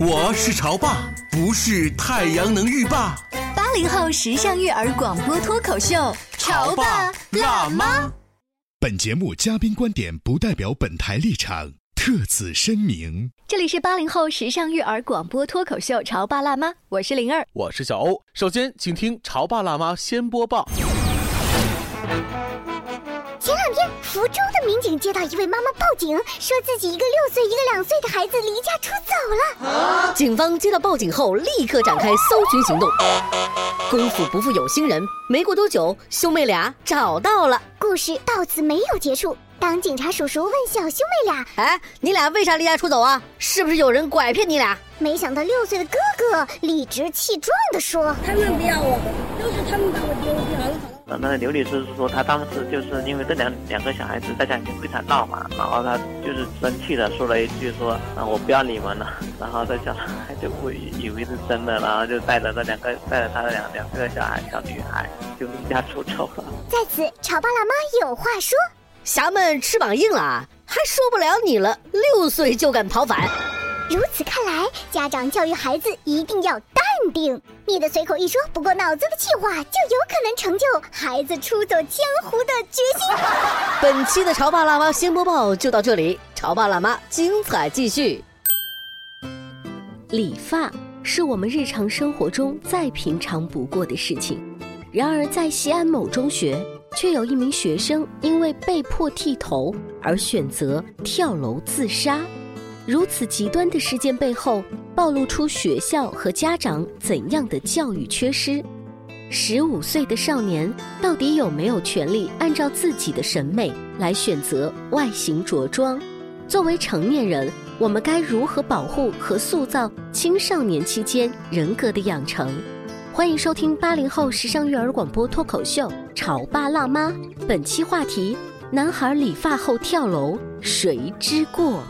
我是潮爸，不是太阳能浴霸。八零后时尚育儿广播脱口秀，潮爸辣妈。本节目嘉宾观点不代表本台立场，特此声明。这里是八零后时尚育儿广播脱口秀，潮爸辣妈，我是灵儿，我是小欧。首先，请听潮爸辣妈先播报。福州的民警接到一位妈妈报警，说自己一个六岁、一个两岁的孩子离家出走了。警方接到报警后，立刻展开搜寻行动。功夫不负有心人，没过多久，兄妹俩找到了。故事到此没有结束。当警察叔叔问小兄妹俩：“哎，你俩为啥离家出走啊？是不是有人拐骗你俩？”没想到六岁的哥哥理直气壮地说：“他们不要我，都是他们把我丢掉了。”那个刘女士是说，她当时就是因为这两两个小孩子在家里面非常闹嘛，然后她就是生气的说了一句说：“啊，我不要你们了。”然后这小孩就不以为是真的，然后就带着这两个带着他的两两个小孩小女孩就离家出走了。在此，潮爸辣妈有话说：侠们翅膀硬了，还说不了你了。六岁就敢跑反，如此看来，家长教育孩子一定要淡定。你的随口一说，不过脑子的气话，就有可能成就孩子出走江湖的决心。本期的潮爸辣妈新播报就到这里，潮爸辣妈精彩继续。理发是我们日常生活中再平常不过的事情，然而在西安某中学，却有一名学生因为被迫剃头而选择跳楼自杀。如此极端的事件背后，暴露出学校和家长怎样的教育缺失？十五岁的少年到底有没有权利按照自己的审美来选择外形着装？作为成年人，我们该如何保护和塑造青少年期间人格的养成？欢迎收听八零后时尚育儿广播脱口秀《潮爸辣妈》，本期话题：男孩理发后跳楼，谁之过？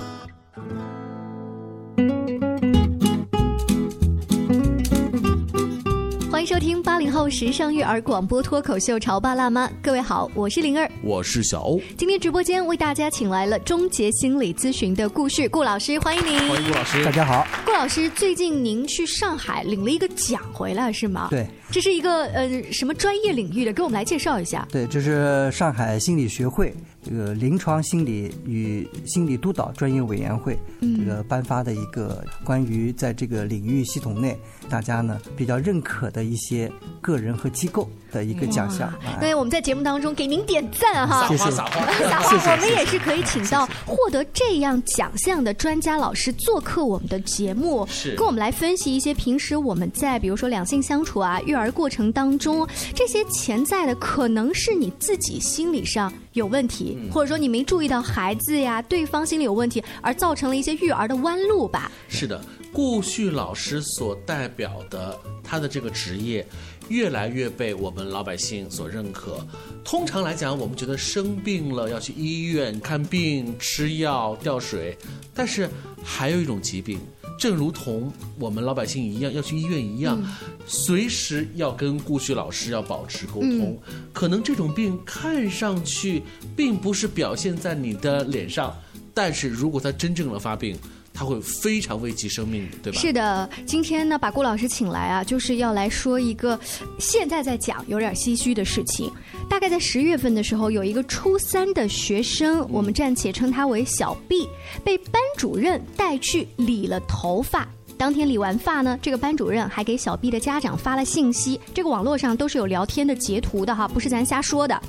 迎收听八零后时尚育儿广播脱口秀《潮爸辣妈》，各位好，我是灵儿，我是小欧。今天直播间为大家请来了终结心理咨询的顾旭顾老师，欢迎您。欢迎顾老师，大家好。顾老师，最近您去上海领了一个奖回来是吗？对，这是一个呃什么专业领域的？给我们来介绍一下。对，这是上海心理学会这个临床心理与心理督导专业委员会这个颁发的一个关于在这个领域系统内大家呢比较认可的一些个人和机构的一个奖项。对，我们在节目当中给您点赞哈，谢谢撒花撒花。我们也是可以请到获得这样奖项的专家老师做客我们的节目，是跟我们来分析一些平时我们在比如说两性相处啊、育儿过程当中这些潜在的可能是你自己心理上有问题，或者说你没注意到孩子呀、对方心理有问题，而造成了一些育儿的弯路吧。是的，顾旭老师所代表的他的这个职业，越来越被我们老百姓所认可。通常来讲，我们觉得生病了要去医院看病、吃药、吊水，但是还有一种疾病。正如同我们老百姓一样要去医院一样，随时要跟顾旭老师要保持沟通。可能这种病看上去并不是表现在你的脸上，但是如果它真正的发病，它会非常危及生命的，对吧？是的，今天呢，把顾老师请来啊，就是要来说一个现在在讲有点唏嘘的事情。大概在十月份的时候，有一个初三的学生，我们暂且称他为小 B，被班主任带去理了头发。当天理完发呢，这个班主任还给小 B 的家长发了信息，这个网络上都是有聊天的截图的哈，不是咱瞎说的。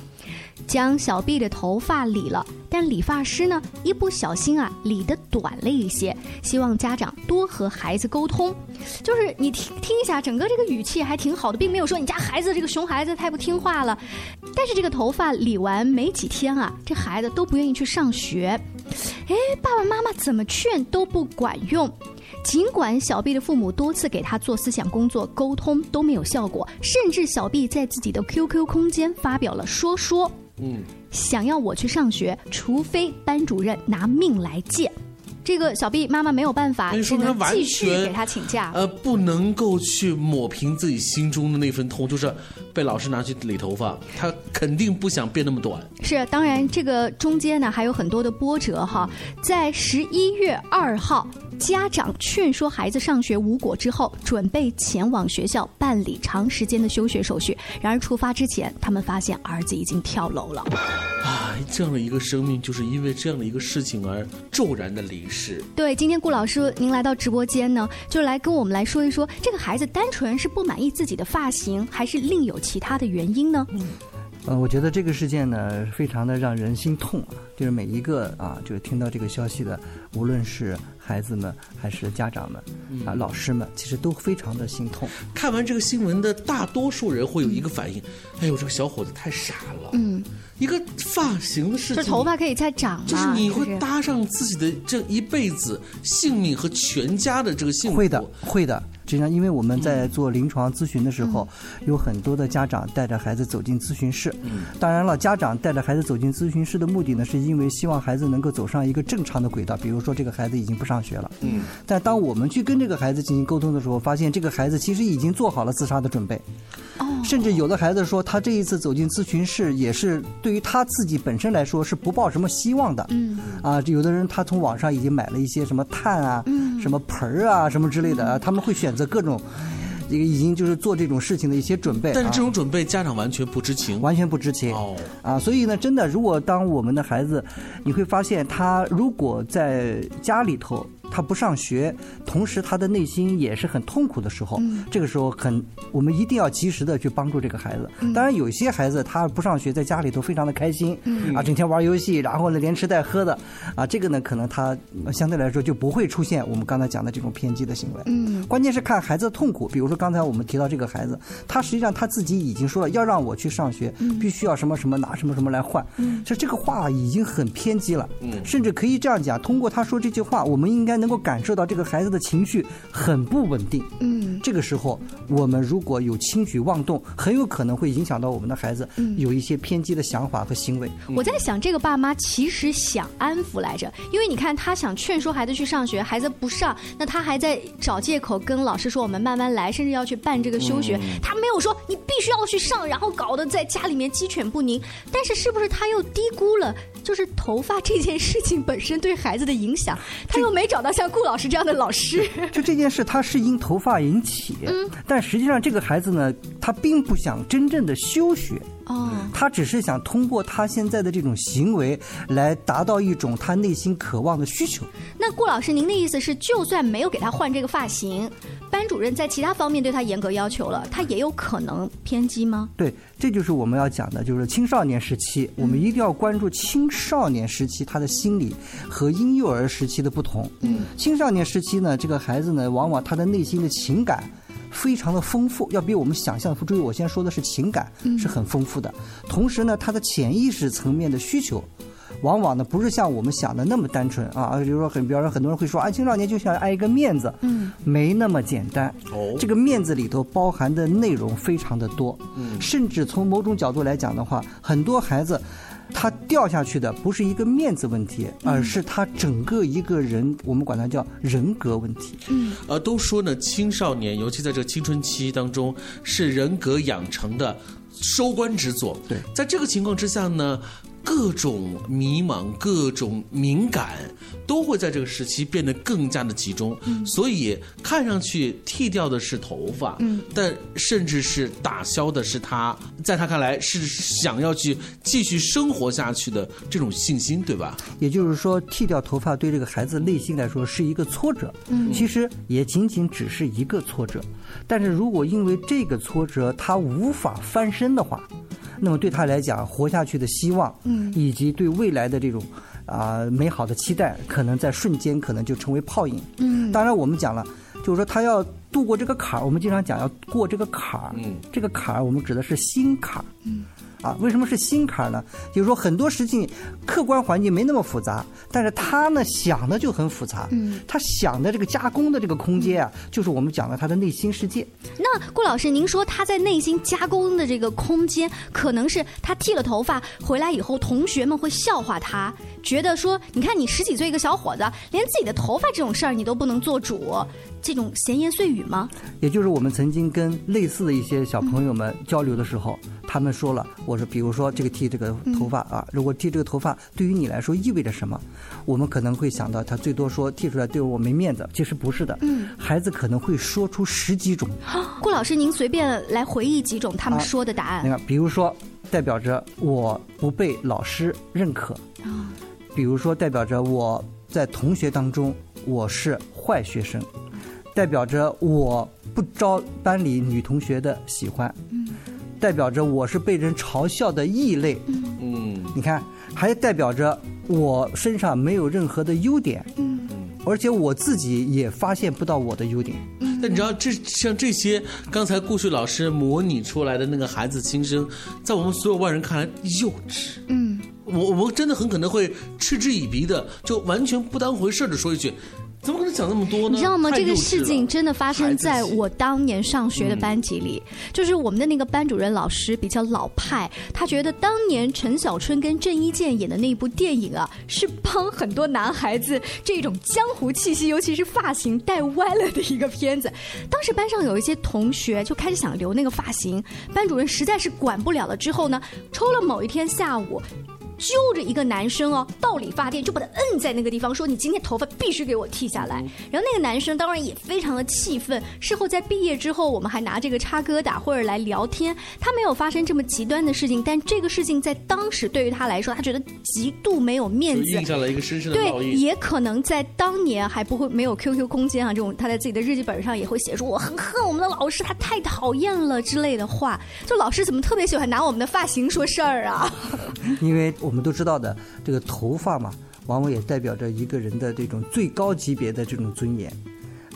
将小 B 的头发理了，但理发师呢一不小心啊理得短了一些，希望家长多和孩子沟通。就是你听听一下，整个这个语气还挺好的，并没有说你家孩子这个熊孩子太不听话了。但是这个头发理完没几天啊，这孩子都不愿意去上学，哎，爸爸妈妈怎么劝都不管用。尽管小 B 的父母多次给他做思想工作沟通都没有效果，甚至小 B 在自己的 QQ 空间发表了说说，嗯，想要我去上学，除非班主任拿命来借。这个小 B 妈妈没有办法，只能继续给他请假。呃，不能够去抹平自己心中的那份痛，就是被老师拿去理头发，他肯定不想变那么短。是，当然这个中间呢还有很多的波折哈。在十一月二号，家长劝说孩子上学无果之后，准备前往学校办理长时间的休学手续。然而出发之前，他们发现儿子已经跳楼了。啊，这样的一个生命，就是因为这样的一个事情而骤然的离世。对，今天顾老师您来到直播间呢，就来跟我们来说一说，这个孩子单纯是不满意自己的发型，还是另有其他的原因呢？嗯，呃，我觉得这个事件呢，非常的让人心痛啊，就是每一个啊，就是听到这个消息的，无论是孩子们还是家长们啊，老师们，其实都非常的心痛。看完这个新闻的大多数人会有一个反应：，哎呦，这个小伙子太傻了。嗯。一个发型的事情，这头发可以再长吗？就是你会搭上自己的这一辈子性命和全家的这个幸福。会的，会的。实际上，因为我们在做临床咨询的时候，有很多的家长带着孩子走进咨询室。当然了，家长带着孩子走进咨询室的目的呢，是因为希望孩子能够走上一个正常的轨道。比如说，这个孩子已经不上学了。嗯。但当我们去跟这个孩子进行沟通的时候，发现这个孩子其实已经做好了自杀的准备。哦。甚至有的孩子说，他这一次走进咨询室，也是对于他自己本身来说是不抱什么希望的。嗯。啊，有的人他从网上已经买了一些什么炭啊、什么盆儿啊、什么之类的，他们会选。择各种，这个已经就是做这种事情的一些准备，但是这种准备家长完全不知情，完全不知情哦啊，所以呢，真的，如果当我们的孩子，你会发现他如果在家里头。他不上学，同时他的内心也是很痛苦的时候，这个时候很，我们一定要及时的去帮助这个孩子。当然，有些孩子他不上学，在家里头非常的开心，啊，整天玩游戏，然后呢连吃带喝的，啊，这个呢可能他相对来说就不会出现我们刚才讲的这种偏激的行为。嗯，关键是看孩子的痛苦，比如说刚才我们提到这个孩子，他实际上他自己已经说了要让我去上学，必须要什么什么拿什么什么来换，其实这个话已经很偏激了，甚至可以这样讲，通过他说这句话，我们应该。能够感受到这个孩子的情绪很不稳定，嗯，这个时候我们如果有轻举妄动，很有可能会影响到我们的孩子，有一些偏激的想法和行为。我在想，这个爸妈其实想安抚来着，因为你看他想劝说孩子去上学，孩子不上，那他还在找借口跟老师说我们慢慢来，甚至要去办这个休学，他没有说你必须要去上，然后搞得在家里面鸡犬不宁。但是是不是他又低估了，就是头发这件事情本身对孩子的影响，他又没找到。像顾老师这样的老师，就这件事，他是因头发引起，但实际上这个孩子呢，他并不想真正的休学。哦，他只是想通过他现在的这种行为来达到一种他内心渴望的需求。那顾老师，您的意思是，就算没有给他换这个发型，班主任在其他方面对他严格要求了，他也有可能偏激吗？对，这就是我们要讲的，就是青少年时期，我们一定要关注青少年时期他的心理和婴幼儿时期的不同。嗯，青少年时期呢，这个孩子呢，往往他的内心的情感。非常的丰富，要比我们想象的。注意，我先说的是情感是很丰富的。同时呢，他的潜意识层面的需求，往往呢不是像我们想的那么单纯啊。比如说，很比方说，很多人会说啊，青少年就想爱一个面子，嗯，没那么简单。哦，这个面子里头包含的内容非常的多，嗯，甚至从某种角度来讲的话，很多孩子。他掉下去的不是一个面子问题，而是他整个一个人，我们管他叫人格问题。嗯，呃，都说呢，青少年尤其在这个青春期当中，是人格养成的收官之作。对，在这个情况之下呢。各种迷茫、各种敏感，都会在这个时期变得更加的集中。所以看上去剃掉的是头发，嗯，但甚至是打消的是他，在他看来是想要去继续生活下去的这种信心，对吧？也就是说，剃掉头发对这个孩子内心来说是一个挫折。嗯，其实也仅仅只是一个挫折，但是如果因为这个挫折他无法翻身的话。那么对他来讲，活下去的希望，嗯以及对未来的这种啊、美好的期待，可能在瞬间可能就成为泡影。嗯当然我们讲了，就是说他要度过这个坎儿，我们经常讲要过这个坎儿，嗯这个坎儿我们指的是心坎儿。嗯啊，为什么是心坎儿呢？就是说很多事情客观环境没那么复杂，但是他呢想的就很复杂。嗯，他想的这个加工的这个空间啊，就是我们讲的他的内心世界。那顾老师，您说他在内心加工的这个空间，可能是他剃了头发回来以后，同学们会笑话他，觉得说，你看你十几岁一个小伙子，连自己的头发这种事儿你都不能做主，这种闲言碎语吗？也就是我们曾经跟类似的一些小朋友们交流的时候，他们说了，我说，比如说这个剃这个头发啊，如果剃这个头发对于你来说意味着什么？我们可能会想到，他最多说剃出来对我没面子，其实不是的。嗯，孩子可能会说出十几种。顾老师，您随便来回忆几种他们啊说的答案。你看，比如说代表着我不被老师认可，啊比如说代表着我在同学当中我是坏学生，代表着我不招班里女同学的喜欢，嗯代表着我是被人嘲笑的异类。嗯，你看，还代表着我身上没有任何的优点，嗯而且我自己也发现不到我的优点。但你知道，这像这些刚才顾旭老师模拟出来的那个孩子心声，在我们所有外人看来幼稚。嗯，我我们真的很可能会嗤之以鼻的，就完全不当回事的说一句：“怎么可能讲那么多呢？”你知道吗？这个事情真的发生在我当年上学的班级里，就是我们的那个班主任老师比较老派，他觉得当年陈小春跟郑伊健演的那部电影啊，是帮很多男孩子这种江湖气息，尤其是发型带歪了的一个片子。当时班上有一些同学就开始想留那个发型，班主任实在是管不了了，之后呢，抽了某一天下午。揪着一个男生哦，到理发店就把他摁在那个地方，说：“你今天头发必须给我剃下来。”然后那个男生当然也非常的气愤。事后在毕业之后，我们还拿这个插疙瘩或者来聊天。他没有发生这么极端的事情，但这个事情在当时对于他来说，他觉得极度没有面子印。下了一个深深的烙对，也可能在当年还不会没有 QQ 空间啊，这种他在自己的日记本上也会写出我很恨我们的老师，他太讨厌了之类的话。就老师怎么特别喜欢拿我们的发型说事儿啊？因为我们都知道的，这个头发嘛，往往也代表着一个人的这种最高级别的这种尊严。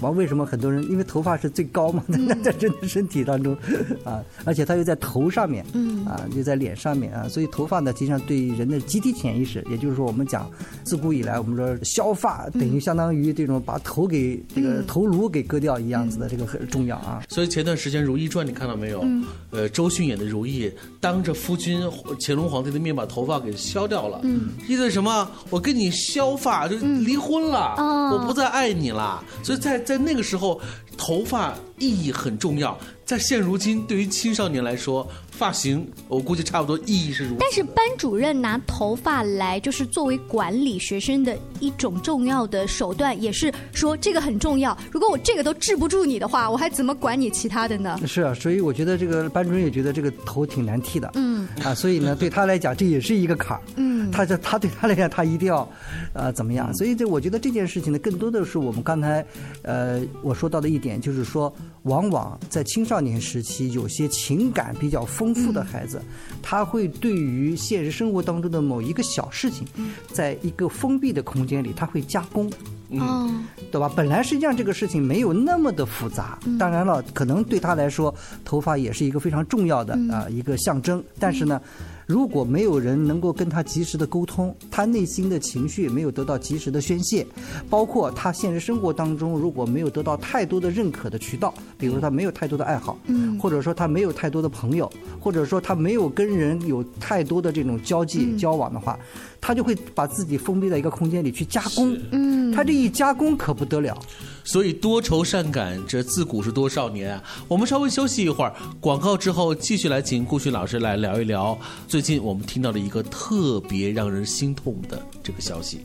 完，为什么很多人因为头发是最高嘛，在在人的身体当中 啊，而且它又在头上面，嗯啊，又在脸上面啊，所以头发呢，实际上对人的集体潜意识，也就是说，我们讲自古以来，我们说削发等于相当于这种把头给这个头颅给割掉一样子的，这个很重要啊。所以前段时间《如懿传》你看到没有？嗯呃，周迅演的如懿当着夫君乾隆皇帝的面把头发给削掉了，嗯意味着什么？我跟你削发就离婚了，哦我不再爱你了。所以在在那个时候，头发意义很重要。在现如今，对于青少年来说，发型我估计差不多意义是如此。但是班主任拿头发来就是作为管理学生的一种重要的手段，也是说这个很重要。如果我这个都治不住你的话，我还怎么管你其他的呢？是啊，所以我觉得这个班主任也觉得这个头挺难剃的，嗯啊，所以呢，对他来讲这也是一个坎儿，嗯他这他对他来讲他一定要，呃，怎么样？所以这我觉得这件事情呢，更多的是我们刚才，呃，我说到的一点，就是说，往往在青少年时期，有些情感比较丰富的孩子，他会对于现实生活当中的某一个小事情，在一个封闭的空间里，他会加工。哦，对吧？本来实际上这个事情没有那么的复杂，当然了，可能对他来说，头发也是一个非常重要的啊、一个象征。但是呢，如果没有人能够跟他及时的沟通，他内心的情绪没有得到及时的宣泄，包括他现实生活当中如果没有得到太多的认可的渠道，比如说他没有太多的爱好，嗯。或者说他没有太多的朋友，或者说他没有跟人有太多的这种交际、交往的话，他就会把自己封闭在一个空间里去加工。嗯，他这一加工可不得了。所以多愁善感，这自古是多少年啊！我们稍微休息一会儿，广告之后继续来请顾旭老师来聊一聊最近我们听到的一个特别让人心痛的这个消息。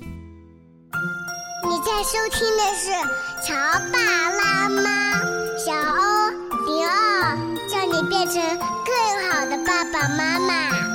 你在收听的是《乔爸拉妈》，小欧零二，叫你变成更好的爸爸妈妈。《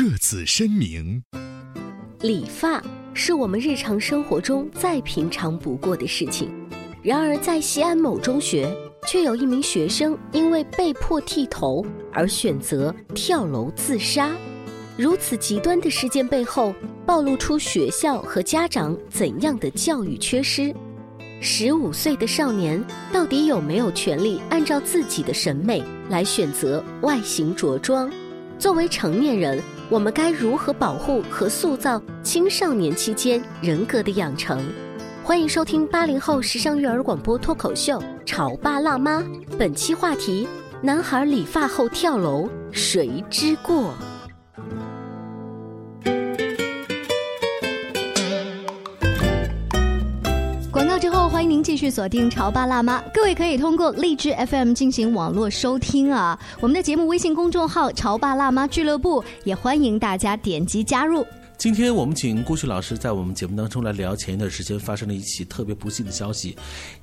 特此声明。理发是我们日常生活中再平常不过的事情，然而在西安某中学，却有一名学生因为被迫剃头而选择跳楼自杀。如此极端的事件背后，暴露出学校和家长怎样的教育缺失？十五岁的少年到底有没有权利按照自己的审美来选择外形着装？作为成年人，我们该如何保护和塑造青少年期间人格的养成？欢迎收听八零后时尚育儿广播脱口秀《潮爸辣妈》，本期话题：男孩理发后跳楼，谁之过？欢迎您继续锁定《潮爸辣妈》。各位可以通过荔枝 FM 进行网络收听啊。我们的节目微信公众号“潮爸辣妈俱乐部”也欢迎大家点击加入。今天我们请郭旭老师在我们节目当中来聊前一段时间发生了一起特别不幸的消息：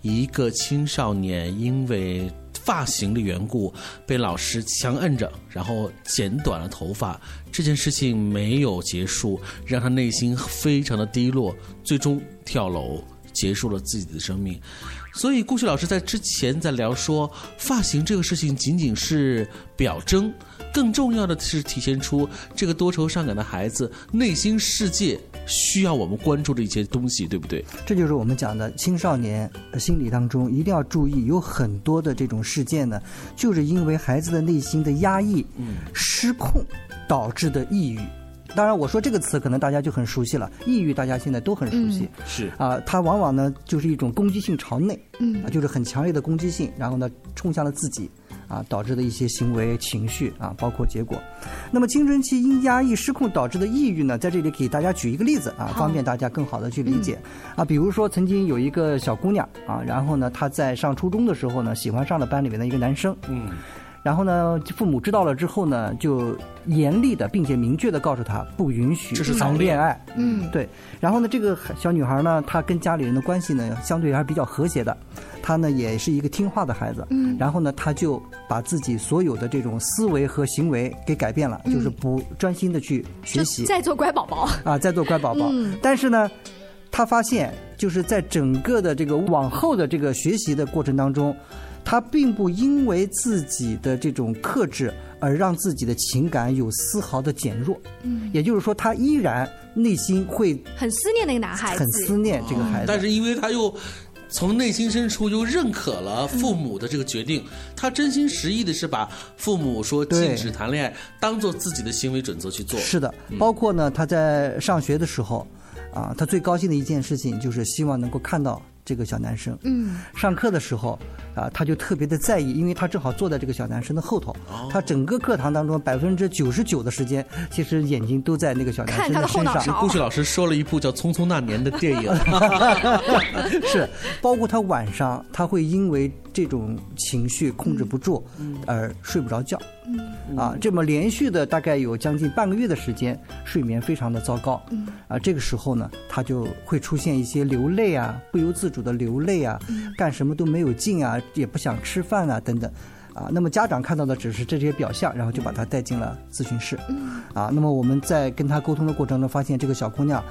一个青少年因为发型的缘故被老师强摁着，然后剪短了头发。这件事情没有结束，让他内心非常的低落，最终跳楼。结束了自己的生命，所以顾旭老师在之前在聊说，发型这个事情仅仅是表征，更重要的是体现出这个多愁善感的孩子内心世界需要我们关注的一些东西，对不对？这就是我们讲的青少年心理当中一定要注意，有很多的这种事件呢，就是因为孩子的内心的压抑、失控导致的抑郁。当然，我说这个词可能大家就很熟悉了，抑郁大家现在都很熟悉。是啊，它往往呢就是一种攻击性朝内，嗯，啊就是很强烈的攻击性，然后呢冲向了自己，啊导致的一些行为情绪啊，包括结果。那么青春期因压抑失控导致的抑郁呢，在这里给大家举一个例子啊，方便大家更好的去理解。啊，比如说曾经有一个小姑娘啊，然后呢她在上初中的时候呢，喜欢上了班里面的一个男生，嗯。然后呢，父母知道了之后呢，就严厉的并且明确的告诉他不允许谈恋爱。嗯，对。然后呢，这个小女孩呢，她跟家里人的关系呢，相对还是比较和谐的。她呢，也是一个听话的孩子。嗯。然后呢，她就把自己所有的这种思维和行为给改变了，就是不专心的去学习，在做乖宝宝啊，在做乖宝宝。嗯。但是呢，她发现就是在整个的这个往后的这个学习的过程当中。他并不因为自己的这种克制而让自己的情感有丝毫的减弱，嗯，也就是说，他依然内心会很思念那个男孩子，很思念这个孩子。但是因为他又从内心深处又认可了父母的这个决定，他真心实意的是把父母说禁止谈恋爱当做自己的行为准则去做。是的，包括呢，他在上学的时候，啊，他最高兴的一件事情就是希望能够看到。这个小男生，嗯，上课的时候，啊，他就特别的在意，因为他正好坐在这个小男生的后头，他整个课堂当中百分之九十九的时间，其实眼睛都在那个小男生的身上。顾旭老师说了一部叫《匆匆那年》的电影，是，包括他晚上他会因为这种情绪控制不住，而睡不着觉。啊，这么连续的大概有将近半个月的时间，睡眠非常的糟糕。啊，这个时候呢，他就会出现一些流泪啊，不由自主的流泪啊，干什么都没有劲啊，也不想吃饭啊，等等。啊，那么家长看到的只是这些表象，然后就把他带进了咨询室。啊，那么我们在跟他沟通的过程中，发现这个小姑娘，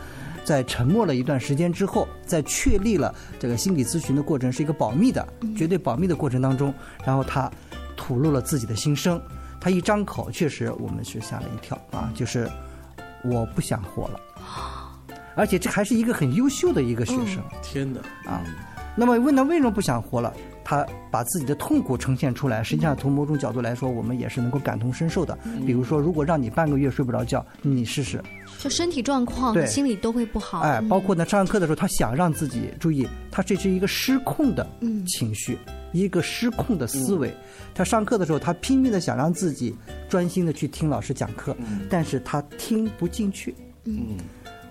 在沉默了一段时间之后，在确立了这个心理咨询的过程是一个保密的、绝对保密的过程当中，然后他吐露了自己的心声。他一张口，确实我们是吓了一跳啊！就是我不想活了，而且这还是一个很优秀的一个学生。天哪！啊，那么问他为什么不想活了？他把自己的痛苦呈现出来，实际上从某种角度来说，我们也是能够感同身受的。比如说，如果让你半个月睡不着觉，你试试。就身体状况、对心理都会不好。哎，包括呢，上课的时候，他想让自己注意，他这是一个失控的嗯情绪，一个失控的思维。他上课的时候，他拼命的想让自己专心的去听老师讲课，但是他听不进去。嗯，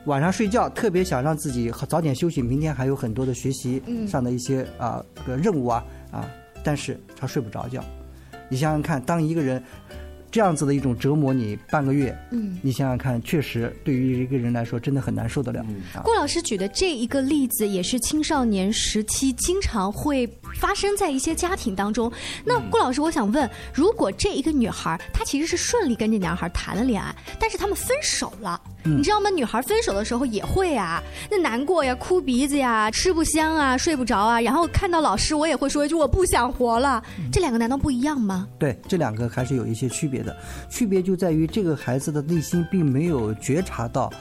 晚上睡觉特别想让自己早点休息，明天还有很多的学习嗯上的一些啊、这个任务啊啊，但是他睡不着觉。你想想看，当一个人这样子的一种折磨你半个月，嗯你想想看，确实对于一个人来说真的很难受得了。啊郭老师举的这一个例子，也是青少年时期经常会发生在一些家庭当中。那顾老师，我想问，如果这一个女孩她其实是顺利跟这男孩谈了恋爱，但是他们分手了，嗯你知道吗？女孩分手的时候也会啊，那难过呀，哭鼻子呀，吃不香啊，睡不着啊，然后看到老师，我也会说一句我不想活了。这两个难道不一样吗？对，这两个还是有一些区别的，区别就在于这个孩子的内心并没有觉察到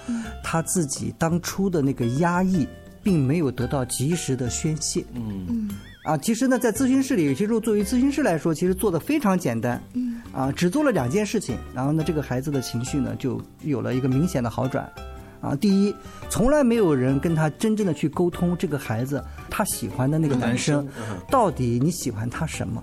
他自己当初的那个压抑，并没有得到及时的宣泄。嗯嗯啊，其实呢，在咨询室里，有些时候作为咨询师来说，其实做的非常简单。嗯啊，只做了两件事情，然后呢，这个孩子的情绪呢就有了一个明显的好转。啊，第一，从来没有人跟他真正的去沟通这个孩子他喜欢的那个男生，嗯到底你喜欢他什么？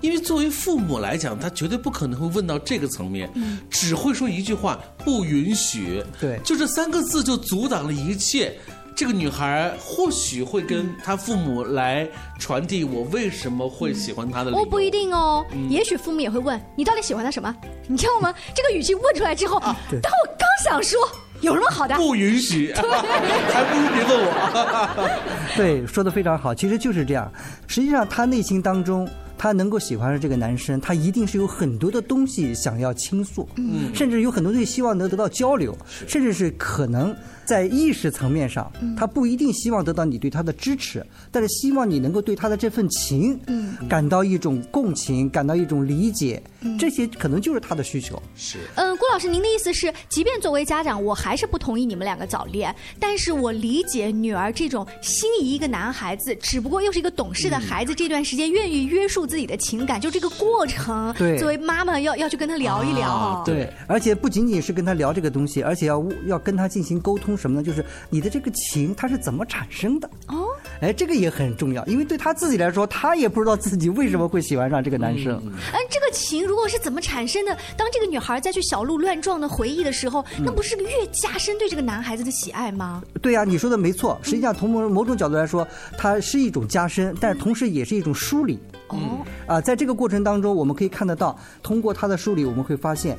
因为作为父母来讲，他绝对不可能会问到这个层面，只会说一句话“不允许”，对，就这三个字就阻挡了一切。这个女孩或许会跟她父母来传递我为什么会喜欢她的理由。哦，不一定哦，嗯也许父母也会问你到底喜欢她什么，你知道吗？这个语气问出来之后，对当我刚想说有什么好的，不允许，还不如别问我。对，说的非常好，其实就是这样。实际上，他内心当中，他能够喜欢上这个男生，她一定是有很多的东西想要倾诉，嗯。甚至有很多东西希望能得到交流，甚至是可能在意识层面上，他不一定希望得到你对他的支持，但是希望你能够对他的这份情，嗯感到一种共情，感到一种理解，嗯这些可能就是他的需求。是。嗯，郭老师，您的意思是，即便作为家长，我还是不同意你们两个早恋，但是我理解女儿这种心仪一个男孩子，只不过又是一个懂事的孩子，这段时间愿意约束自己的情感，就这个过程，对作为妈妈要要去跟他聊一聊。啊对，而且不仅仅是跟他聊这个东西，而且要要跟他进行沟通什么呢？就是你的这个情它是怎么产生的？哦，哎，这个也很重要，因为对他自己来说，他也不知道自己为什么会喜欢上这个男生。嗯，这个情如果是怎么产生的？当这个女孩再去小鹿乱撞的回忆的时候，那不是越加深对这个男孩子的喜爱吗？对呀、你说的没错。实际上，从某某种角度来说，它是一种加深，但是同时也是一种梳理。哦，啊，在这个过程当中，我们可以看得到，通过他的梳理，我们会发现，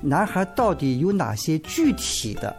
男孩到底有哪些具体的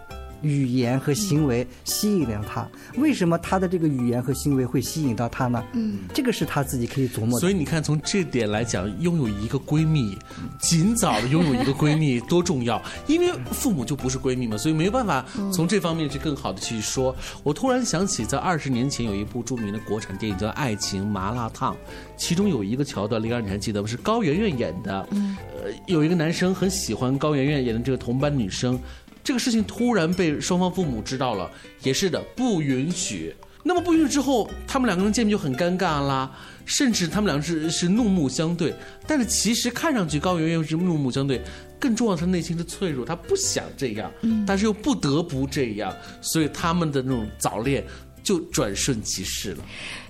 语言和行为吸引了他？为什么他的这个语言和行为会吸引到他呢？嗯，这个是他自己可以琢磨的。所以你看，从这点来讲，拥有一个闺蜜，尽早的拥有一个闺蜜 多重要。因为父母就不是闺蜜嘛，所以没有办法从这方面去更好的去说。我突然想起，在二十年前有一部著名的国产电影叫《爱情麻辣烫》，其中有一个桥段，李二你还记得吗？是高圆圆演的。嗯，呃，有一个男生很喜欢高圆圆演的这个同班女生，这个事情突然被双方父母知道了，也是的，不允许。那么不允许之后，他们两个人见面就很尴尬啦，甚至他们两个是是怒目相对。但是其实看上去高圆圆是怒目相对，更重要的是内心的脆弱，她不想这样，嗯但是又不得不这样，所以他们的那种早恋就转瞬即逝了。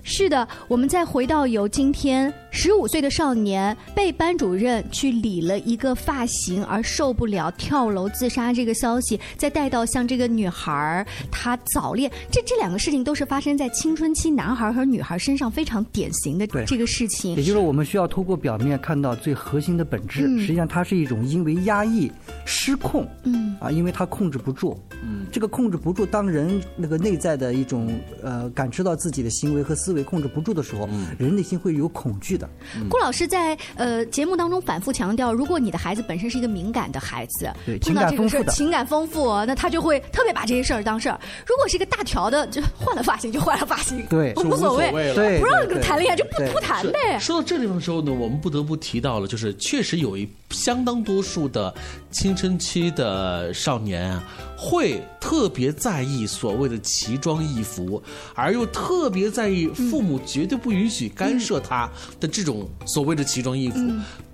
是的，我们再回到由今天十五岁的少年被班主任去理了一个发型而受不了跳楼自杀这个消息，再带到像这个女孩儿她早恋，这这两个事情都是发生在青春期男孩和女孩身上非常典型的对这个事情。也。就是我们需要透过表面看到最核心的本质，嗯。实际上它是一种因为压抑、失控，嗯。啊，因为他控制不住，嗯，这个控制不住，当人那个内在的一种呃感知到自己的行为和思维控制不住的时候，嗯人内心会有恐惧的。顾老师在呃节目当中反复强调，如果你的孩子本身是一个敏感的孩子，对碰到这个事儿情感丰富的情感丰富，那他就会特别把这些事儿当事儿。如果是一个大条的，就换了发型就换了发型，对无所谓，了对不让对谈恋爱就不不谈呗。说到这地方的时候呢，我们不得不提到了，就是确实有一相当多数的青春期的少年啊，会特别在意所谓的奇装异服，而又特别在意父母绝对不允许干涉他的这种所谓的奇装异服。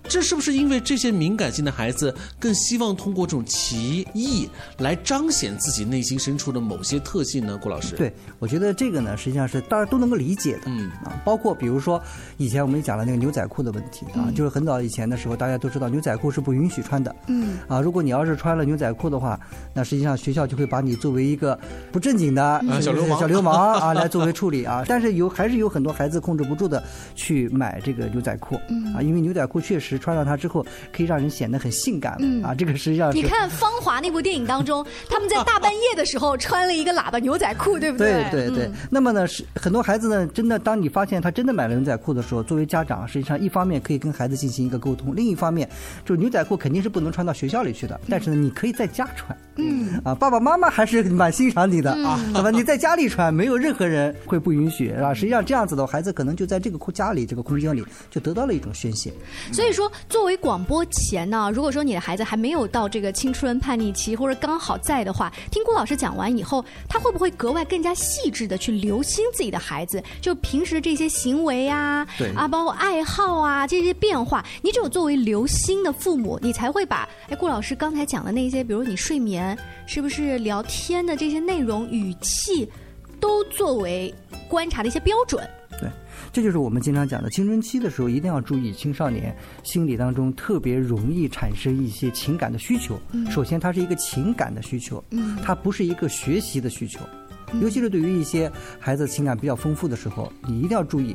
这是不是因为这些敏感性的孩子更希望通过这种奇异来彰显自己内心深处的某些特性呢？郭老师，对，我觉得这个呢，实际上是大家都能够理解的。嗯啊，包括比如说以前我们也讲了那个牛仔裤的问题啊，就是很早以前的时候，大家都知道牛仔裤是不允许穿的。嗯啊，如果你要是穿了牛仔裤的话，那实际上学校就会把你作为一个不正经的小流氓小流氓啊 来作为处理啊。但是有还是有很多孩子控制不住的去买这个牛仔裤啊，因为牛仔裤确实穿上它之后可以让人显得很性感嗯啊。这个实际上你看《芳华》那部电影当中，他们在大半夜的时候 穿了一个喇叭牛仔裤，对不对？对对对。那么呢，是很多孩子呢，真的当你发现他真的买了牛仔裤的时候，作为家长，实际上一方面可以跟孩子进行一个沟通，另一方面，就牛仔裤肯定是不能穿到学校里去的，但是呢，你可以在家穿。嗯啊，爸爸妈妈还是蛮欣赏你的啊，好吧？你在家里穿，没有任何人会不允许，是吧？实际上这样子的孩子可能就在这个空家里这个空间里就得到了一种宣泄。所以说，作为广播前呢，如果说你的孩子还没有到这个青春叛逆期，或者刚好在的话，听郭老师讲完以后，他会不会格外更加细致的去留心自己的孩子？就平时这些行为呀，对啊，包括爱好啊这些变化，你只有作为留心的父母，你才会把哎顾老师刚才讲的那些，比如你睡眠是不是聊天的这些内容语气，都作为观察的一些标准。对，这就是我们经常讲的青春期的时候，一定要注意青少年心理当中特别容易产生一些情感的需求。首先，它是一个情感的需求，它不是一个学习的需求。尤其是对于一些孩子情感比较丰富的时候，你一定要注意。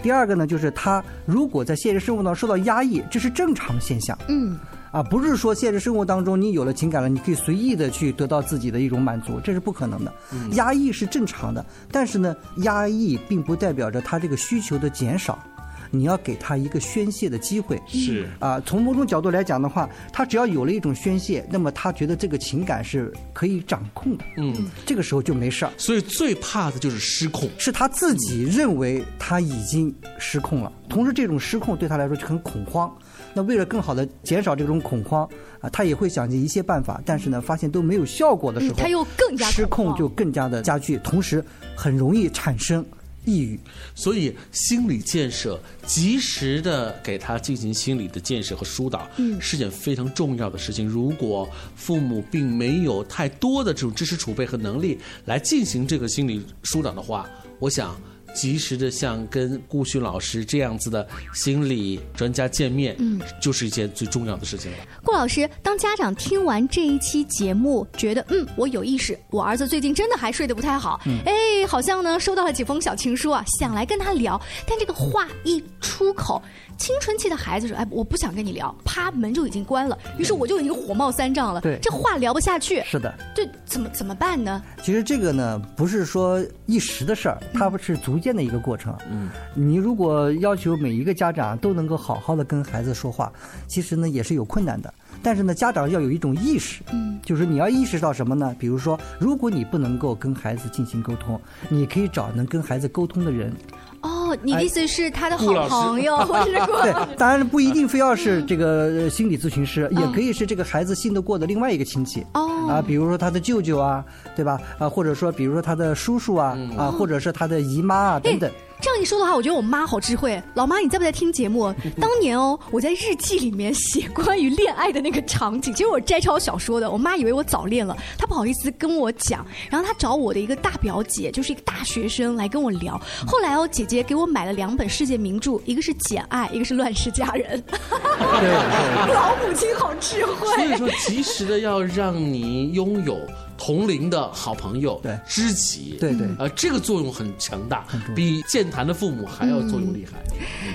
第二个呢，就是他如果在现实生活当中受到压抑，这是正常现象。嗯。啊，不是说现实生活当中你有了情感了，你可以随意的去得到自己的一种满足，这是不可能的。压抑是正常的，但是呢，压抑并不代表着他这个需求的减少，你要给他一个宣泄的机会。是啊，从某种角度来讲的话，他只要有了一种宣泄，那么他觉得这个情感是可以掌控的。嗯，这个时候就没事儿。所以最怕的就是失控，是他自己认为他已经失控了，同时这种失控对他来说就很恐慌。那为了更好的减少这种恐慌啊，他也会想尽一切办法，但是呢，发现都没有效果的时候，他又更加失控，就更加的加剧，同时很容易产生抑郁。所以心理建设，及时的给他进行心理的建设和疏导，嗯是件非常重要的事情。如果父母并没有太多的这种知识储备和能力来进行这个心理疏导的话，我想。及时的像跟顾旭老师这样子的心理专家见面，嗯，就是一件最重要的事情了。顾老师，当家长听完这一期节目，觉得嗯，我有意识，我儿子最近真的还睡得不太好，嗯。哎，好像呢收到了几封小情书啊，想来跟他聊，但这个话一出口，青春期的孩子说，哎，我不想跟你聊，啪，门就已经关了，于是我就已经火冒三丈了，对这话聊不下去，是的，这怎么怎么办呢？其实这个呢，不是说一时的事儿，它不是逐渐的一个过程。嗯，你如果要求每一个家长都能够好好的跟孩子说话，其实呢也是有困难的。但是呢，家长要有一种意识，嗯，就是你要意识到什么呢？比如说，如果你不能够跟孩子进行沟通，你可以找能跟孩子沟通的人。哦，你的意思是他的好朋友，或者是对，当然不一定非要是这个呃心理咨询师，嗯也可以是这个孩子信得过的另外一个亲戚。哦啊，比如说他的舅舅啊，对吧？啊，或者说比如说他的叔叔啊，啊，或者是他的姨妈啊等等。这样一说的话，我觉得我妈好智慧。老妈，你在不在听节目？当年哦，我在日记里面写关于恋爱的那个场景，其实我摘抄小说的。我妈以为我早恋了，她不好意思跟我讲，然后她找我的一个大表姐，就是一个大学生来跟我聊。后来哦，姐姐给我买了两本世界名著，一个是《简爱》，一个是《乱世佳人》。老母亲好智慧。所以说，及时的要让你拥有同龄的好朋友、对知己，对对呃，这个作用很强大，比健谈的父母还要作用厉害。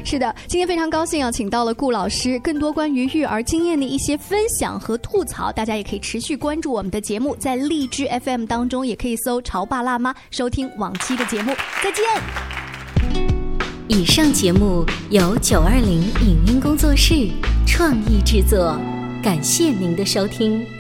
是的，今天非常高兴啊，请到了顾老师，更多关于育儿经验的一些分享和吐槽，大家也可以持续关注我们的节目，在荔枝 FM 当中也可以搜“潮爸辣妈”收听往期的节目。再见。以上节目由九二零影音工作室创意制作，感谢您的收听。